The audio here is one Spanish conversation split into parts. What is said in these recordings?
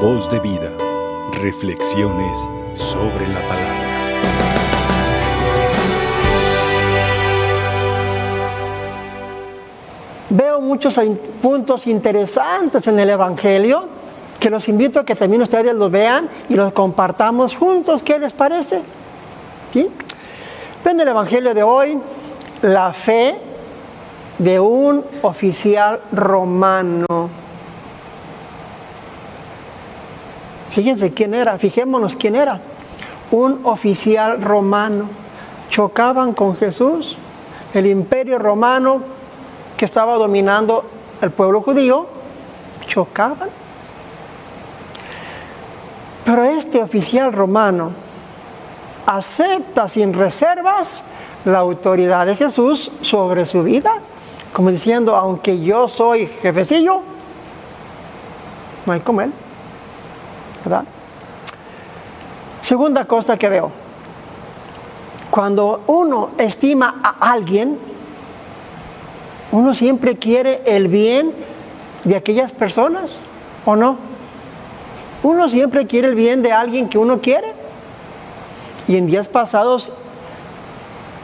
Voz de vida. Reflexiones sobre la palabra. Veo muchos puntos interesantes en el Evangelio que los invito a que también ustedes los vean y los compartamos juntos. ¿Qué les parece? Ven el Evangelio de hoy la fe de un oficial romano. Fíjense quién era, fijémonos quién era. Un oficial romano. Chocaban con Jesús. El imperio romano que estaba dominando el pueblo judío, chocaban. Pero este oficial romano acepta sin reservas la autoridad de Jesús sobre su vida, como diciendo, aunque yo soy jefecillo, no hay como él. ¿Verdad? Segunda cosa que veo, cuando uno estima a alguien, uno siempre quiere el bien de aquellas personas, ¿o no? Uno siempre quiere el bien de alguien que uno quiere. Y en días pasados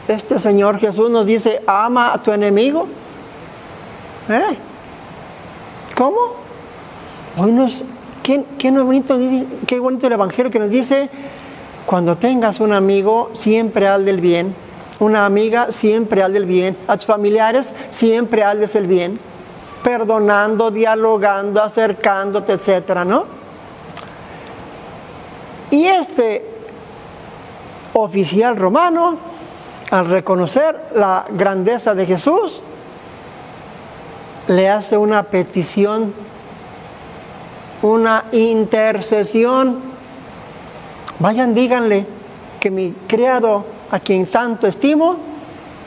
este Señor Jesús nos dice, ama a tu enemigo. ¿Eh? ¿Cómo? Hoy nos, ¿qué, qué, bonito, qué bonito el Evangelio que nos dice, cuando tengas un amigo, siempre al del bien. Una amiga, siempre al del bien. A tus familiares, siempre aldes el bien. Perdonando, dialogando, acercándote, etcétera, ¿no? Y este oficial romano al reconocer la grandeza de Jesús, le hace una petición, una intercesión. Vayan, díganle que mi criado, a quien tanto estimo,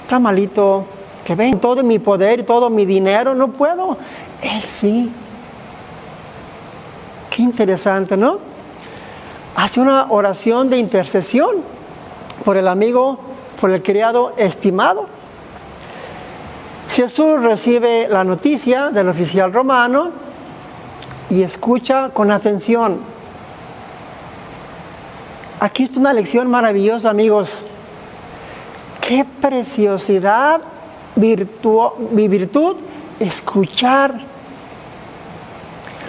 está malito, que ven todo mi poder y todo mi dinero, no puedo. Él sí. Qué interesante, ¿no? Hace una oración de intercesión por el amigo por el criado estimado. Jesús recibe la noticia del oficial romano y escucha con atención. Aquí está una lección maravillosa, amigos. Qué preciosidad, virtud, mi virtud, escuchar.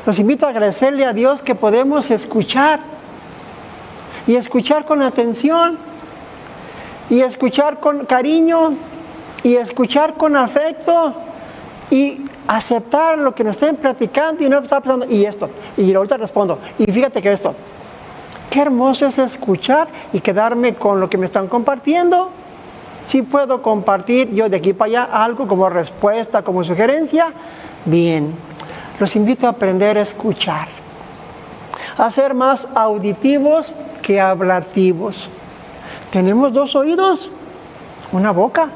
Los invito a agradecerle a Dios que podemos escuchar y escuchar con atención y escuchar con cariño y escuchar con afecto y aceptar lo que nos estén platicando y no está pasando y esto y ahorita respondo y fíjate que esto qué hermoso es escuchar y quedarme con lo que me están compartiendo si puedo compartir yo de aquí para allá algo como respuesta como sugerencia bien los invito a aprender a escuchar a ser más auditivos que hablativos tenemos dos oídos, una boca.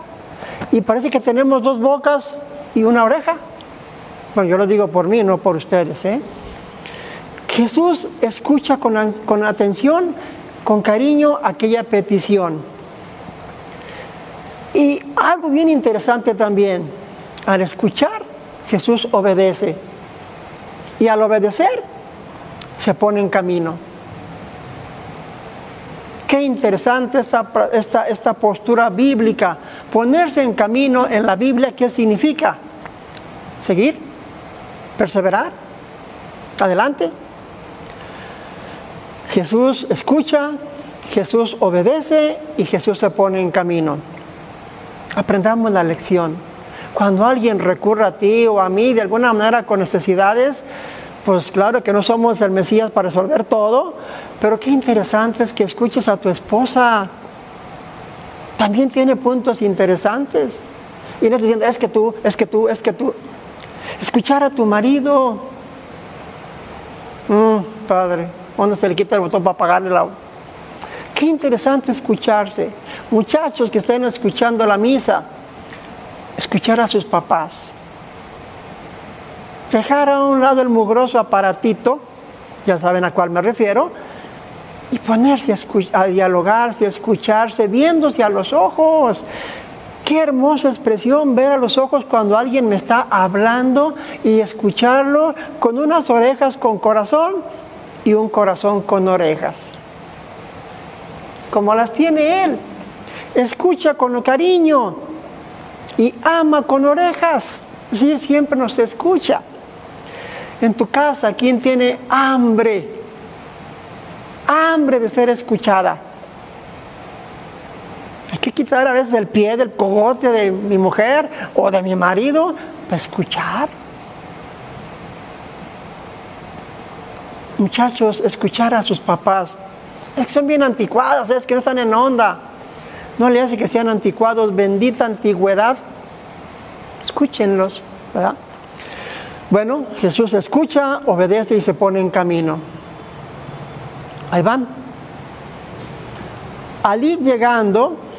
Y parece que tenemos dos bocas y una oreja. Bueno, yo lo digo por mí, no por ustedes. ¿eh? Jesús escucha con, con atención, con cariño aquella petición. Y algo bien interesante también, al escuchar, Jesús obedece. Y al obedecer, se pone en camino. Qué interesante esta, esta, esta postura bíblica. Ponerse en camino en la Biblia, ¿qué significa? Seguir, perseverar, adelante. Jesús escucha, Jesús obedece y Jesús se pone en camino. Aprendamos la lección. Cuando alguien recurre a ti o a mí de alguna manera con necesidades, pues claro que no somos el Mesías para resolver todo, pero qué interesante es que escuches a tu esposa. También tiene puntos interesantes. Y no diciendo, es que tú, es que tú, es que tú. Escuchar a tu marido. Mm, padre, ¿dónde se le quita el botón para apagarle agua? Qué interesante escucharse. Muchachos que estén escuchando la misa, escuchar a sus papás dejar a un lado el mugroso aparatito, ya saben a cuál me refiero, y ponerse a, dialogarse, a escucharse, viéndose a los ojos. Qué hermosa expresión ver a los ojos cuando alguien me está hablando y escucharlo con unas orejas, con corazón y un corazón con orejas, como las tiene Él. Escucha con cariño y ama con orejas. Es siempre nos escucha. En tu casa, ¿quién tiene hambre? Hambre de ser escuchada. Quitar a veces el pie del cogote de mi mujer o de mi marido para escuchar. Muchachos, escuchar a sus papás. Es que son bien anticuados, es que no están en onda. No le hace que sean anticuados, bendita antigüedad. Escúchenlos, ¿verdad? Bueno, Jesús escucha, obedece y se pone en camino. Ahí van. Al ir llegando,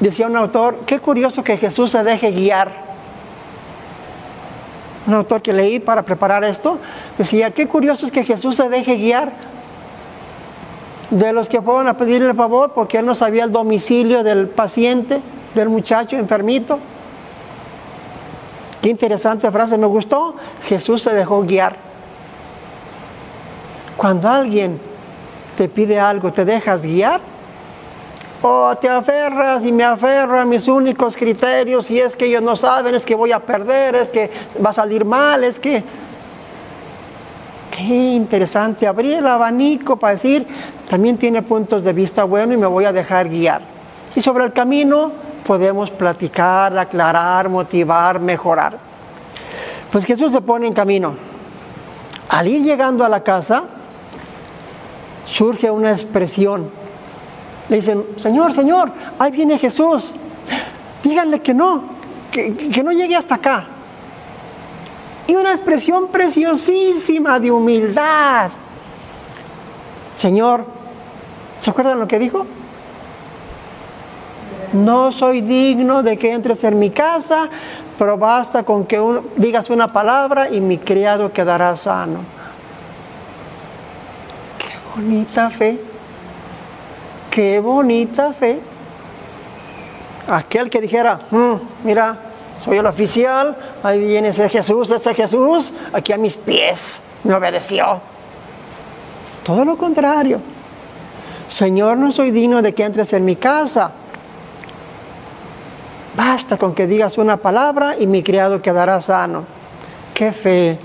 decía un autor, qué curioso que Jesús se deje guiar. Un autor que leí para preparar esto, decía, qué curioso es que Jesús se deje guiar de los que fueron a pedirle el favor porque él no sabía el domicilio del paciente, del muchacho enfermito. Qué interesante frase, me gustó. Jesús se dejó guiar. Cuando alguien te pide algo, ¿te dejas guiar? O te aferras y me aferro a mis únicos criterios y es que ellos no saben, es que voy a perder, es que va a salir mal, es que... Qué interesante, abrir el abanico para decir, también tiene puntos de vista buenos y me voy a dejar guiar. Y sobre el camino podemos platicar, aclarar, motivar, mejorar. Pues Jesús se pone en camino. Al ir llegando a la casa, surge una expresión. Le dicen, Señor, Señor, ahí viene Jesús. Díganle que no, que, no llegue hasta acá. Y una expresión preciosísima de humildad. Señor, ¿se acuerdan lo que dijo? No soy digno de que entres en mi casa, pero basta con que digas una palabra y mi criado quedará sano. Qué bonita fe, qué bonita fe. Aquel que dijera, mm, mira, soy el oficial, ahí viene ese Jesús, ese Jesús, aquí a mis pies, me obedeció. Todo lo contrario. Señor, no soy digno de que entres en mi casa Basta con que digas una palabra y mi criado quedará sano. Qué fe,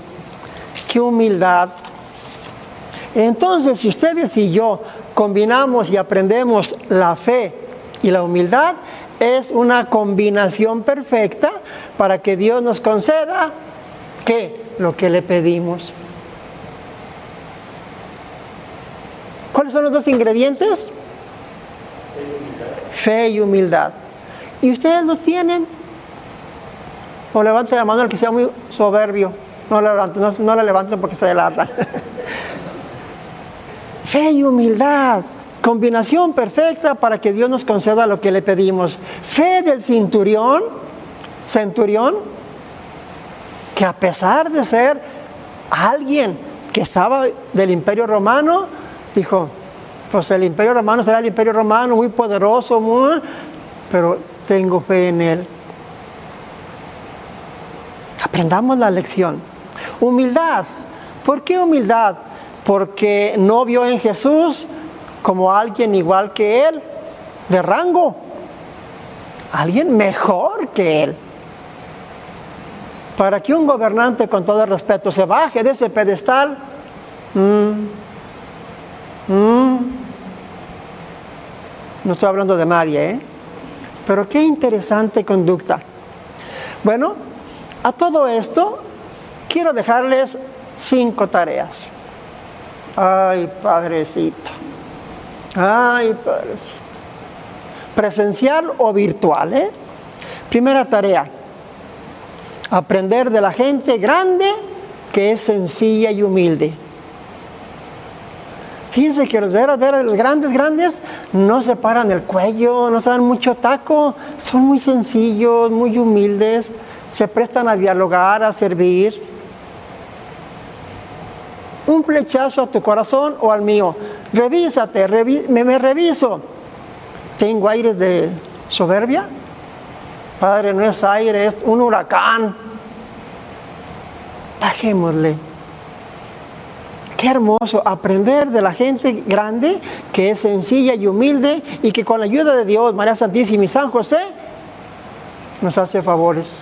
qué humildad. Entonces, si ustedes y yo combinamos y aprendemos la fe y la humildad, es una combinación perfecta para que Dios nos conceda. Lo que le pedimos. ¿Cuáles son los dos ingredientes? Fe y humildad. ¿Y ustedes lo tienen? O levante la mano el que sea muy soberbio. No la levanten, no, porque se delatan. Fe y humildad. Combinación perfecta para que Dios nos conceda lo que le pedimos. Fe del cinturión, centurión, que a pesar de ser alguien que estaba del imperio romano, dijo, pues el imperio romano será el imperio romano muy poderoso, muy, pero tengo fe en Él. Aprendamos la lección. Humildad. ¿Por qué humildad? Porque no vio en Jesús como alguien igual que Él, de rango. Alguien mejor que Él. Para que un gobernante, con todo el respeto, se baje de ese pedestal, mm, mm, no estoy hablando de nadie, ¿eh? Pero qué interesante conducta. Bueno, a todo esto quiero dejarles cinco tareas. Ay, padrecito. Ay, padrecito. Presencial o virtual, ¿eh? Primera tarea. Aprender de la gente grande que es sencilla y humilde. Fíjense que los de los grandes, grandes, no se paran el cuello, no se dan mucho taco, son muy sencillos, muy humildes, se prestan a dialogar, a servir. Un flechazo a tu corazón o al mío. Revísate, me, me reviso. ¿Tengo aires de soberbia? Padre, no es aire, es un huracán. Bajémosle Qué hermoso aprender de la gente grande que es sencilla y humilde y que con la ayuda de Dios, María Santísima y San José, nos hace favores.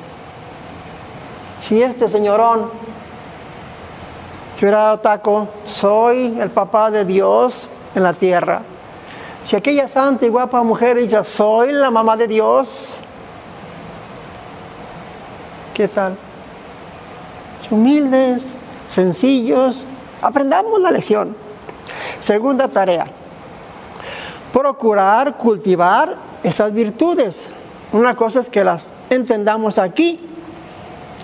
Si este señorón que hubiera dado taco, soy el papá de Dios en la tierra. Si aquella santa y guapa mujer dice, soy la mamá de Dios, ¿qué tal? Humildes, sencillos, aprendamos la lección. Segunda tarea, procurar cultivar esas virtudes. Una cosa es que las entendamos aquí,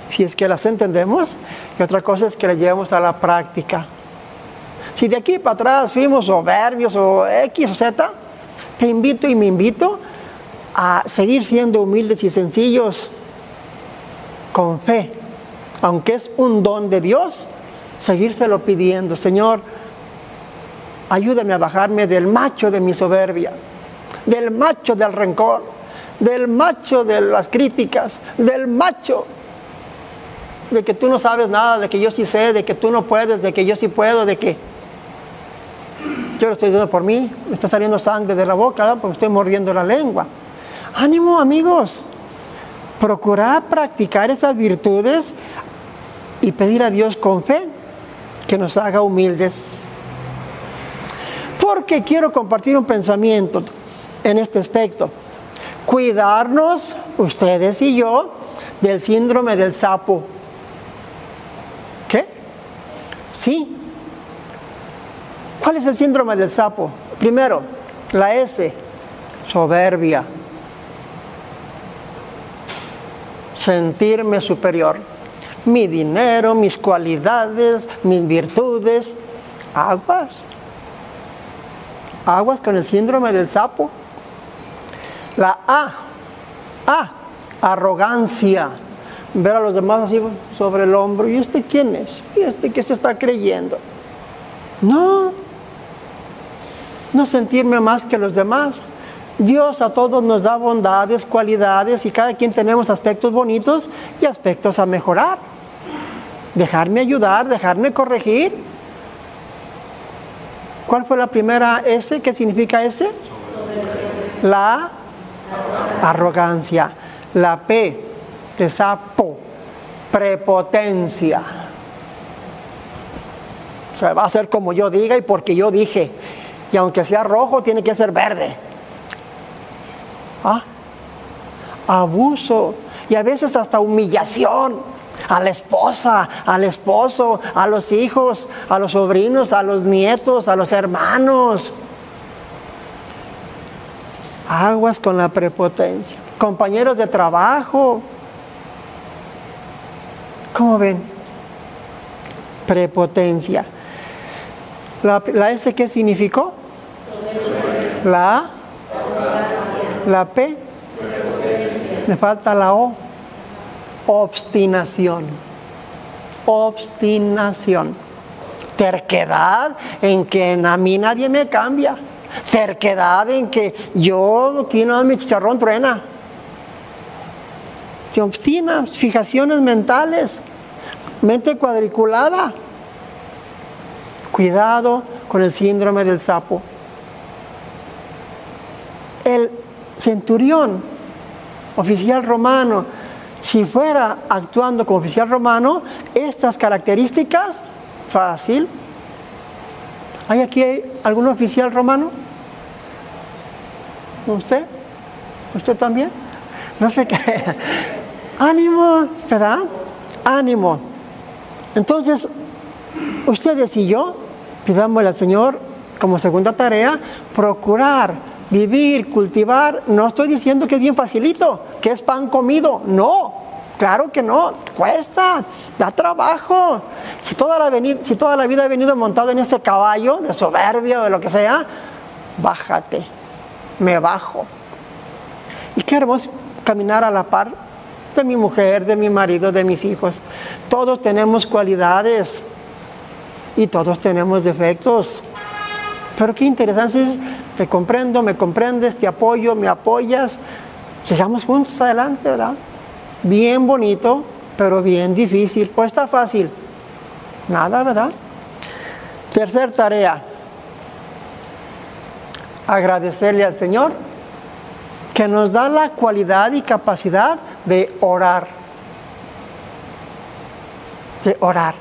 si es que las entendemos, y otra cosa es que las llevemos a la práctica. Si de aquí para atrás fuimos soberbios o X o Z, te invito y me invito a seguir siendo humildes y sencillos con fe, aunque es un don de Dios, seguírselo pidiendo, Señor, ayúdame a bajarme del macho de mi soberbia, del macho del rencor, del macho de las críticas, del macho de que tú no sabes nada, de que yo sí sé, de que tú no puedes, de que yo sí puedo, de que yo lo estoy diciendo por mí, me está saliendo sangre de la boca, porque estoy mordiendo la lengua. Ánimo amigos, procurar practicar estas virtudes y pedir a Dios con fe que nos haga humildes. Porque quiero compartir un pensamiento en este aspecto. Cuidarnos, ustedes y yo, del síndrome del sapo. ¿Qué? Sí, ¿Cuál es el síndrome del sapo? Primero, la S, soberbia. Sentirme superior. Mi dinero, mis cualidades, mis virtudes. Aguas. Aguas con el síndrome del sapo. La A. A. Arrogancia. Ver a los demás así sobre el hombro. ¿Y este quién es? ¿Y este qué se está creyendo? No, no sentirme más que los demás. Dios a todos nos da bondades, cualidades y cada quien tenemos aspectos bonitos y aspectos a mejorar. Dejarme ayudar, dejarme corregir. ¿Cuál fue la primera S? ¿Qué significa S? La arrogancia. La P de prepotencia. O sea, va a ser como yo diga y porque yo dije y aunque sea rojo, tiene que ser verde. ¿Ah? Abuso y a veces hasta humillación a la esposa, al esposo, a los hijos, a los sobrinos, a los nietos, a los hermanos. Aguas con la prepotencia. Compañeros de trabajo. ¿Cómo ven? Prepotencia. ¿La, S qué significó? La A. La P. Me falta la O. Obstinación. Obstinación. Terquedad en que a mí nadie me cambia. Terquedad en que yo, aquí no mi chicharrón truena. Te obstinas, fijaciones mentales, mente cuadriculada. Cuidado con el síndrome del sapo. El centurión, oficial romano, si fuera actuando como oficial romano, estas características, fácil. ¿Hay aquí algún oficial romano? ¿Usted? ¿Usted también? No sé qué. Ánimo, ¿verdad? Ánimo. Entonces, ustedes y yo pidámosle al Señor como segunda tarea, procurar vivir, cultivar. No estoy diciendo que es bien facilito, que es pan comido. No, claro que no, cuesta, da trabajo. Si toda la, si toda la vida he venido montado en este caballo de soberbia o de lo que sea, bájate, me bajo. Y qué hermoso caminar a la par de mi mujer, de mi marido, de mis hijos. Todos tenemos cualidades y todos tenemos defectos. Pero qué interesante es, te comprendo, me comprendes, te apoyo, me apoyas. Sigamos juntos adelante, ¿verdad? Bien bonito, pero bien difícil. Pues está fácil. Nada, ¿verdad? Tercer tarea, agradecerle al Señor que nos da la cualidad y capacidad de orar. De orar.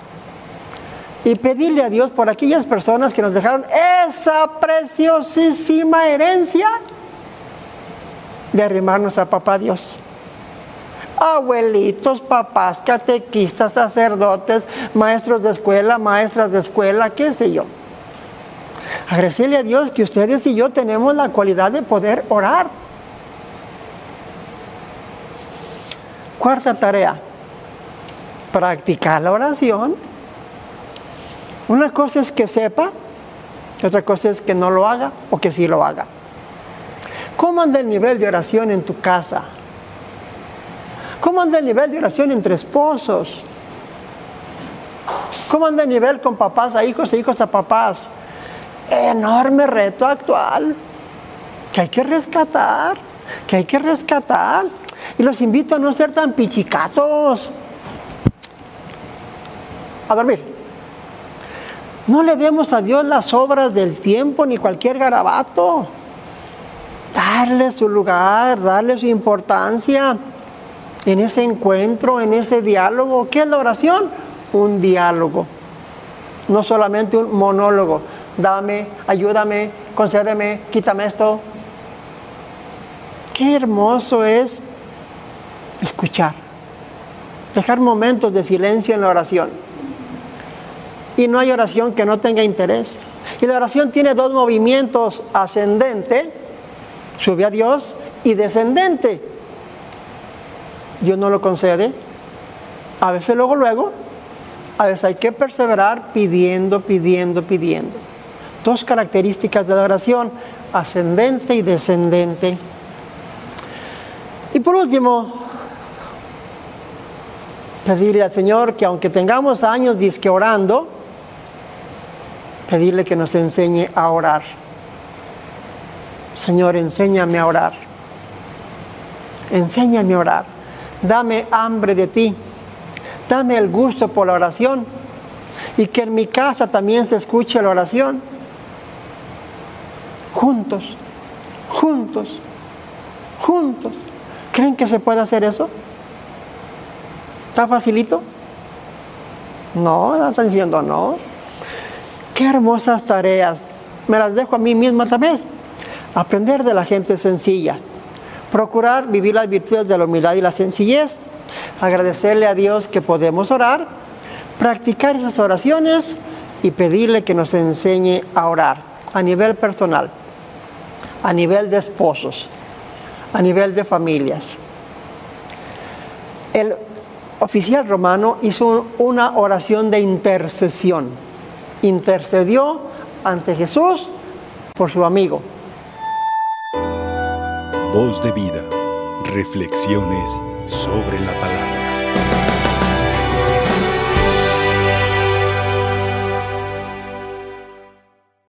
Y pedirle a Dios por aquellas personas que nos dejaron esa preciosísima herencia de arrimarnos a Papá Dios. Abuelitos, papás, catequistas, sacerdotes, maestros de escuela, maestras de escuela, qué sé yo. Agradecerle a Dios que ustedes y yo tenemos la cualidad de poder orar. Cuarta tarea, practicar la oración. Una cosa es que sepa, otra cosa es que no lo haga o que sí lo haga. ¿Cómo anda el nivel de oración en tu casa? ¿Cómo anda el nivel de oración entre esposos? ¿Cómo anda el nivel con papás a hijos e hijos a papás? Enorme reto actual que hay que rescatar, que hay que rescatar. Y los invito a no ser tan pichicatos. A dormir. No le demos a Dios las obras del tiempo ni cualquier garabato. Darle su lugar, darle su importancia en ese encuentro, en ese diálogo. ¿Qué es la oración? Un diálogo. No solamente un monólogo. Dame, ayúdame, concédeme, quítame esto. Qué hermoso es escuchar, dejar momentos de silencio en la oración. Y no hay oración que no tenga interés. Y la oración tiene dos movimientos, ascendente, sube a Dios, y descendente. Dios no lo concede. A veces luego, luego, a veces hay que perseverar pidiendo, pidiendo, pidiendo. Dos características de la oración, ascendente y descendente. Y por último, pedirle al Señor que aunque tengamos años disque orando, pedirle que nos enseñe a orar. Señor, enséñame a orar. Enséñame a orar. Dame hambre de ti. Dame el gusto por la oración. Y que en mi casa también se escuche la oración. Juntos, juntos, juntos. ¿Creen que se puede hacer eso? ¿Está facilito? No, están diciendo no. Qué hermosas tareas. Me las dejo a mí misma también. Aprender de la gente sencilla. Procurar vivir las virtudes de la humildad y la sencillez. Agradecerle a Dios que podemos orar. Practicar esas oraciones y pedirle que nos enseñe a orar a nivel personal, a nivel de esposos, a nivel de familias. El oficial romano hizo una oración de intercesión. Intercedió ante Jesús por su amigo. Voz de vida. Reflexiones sobre la palabra.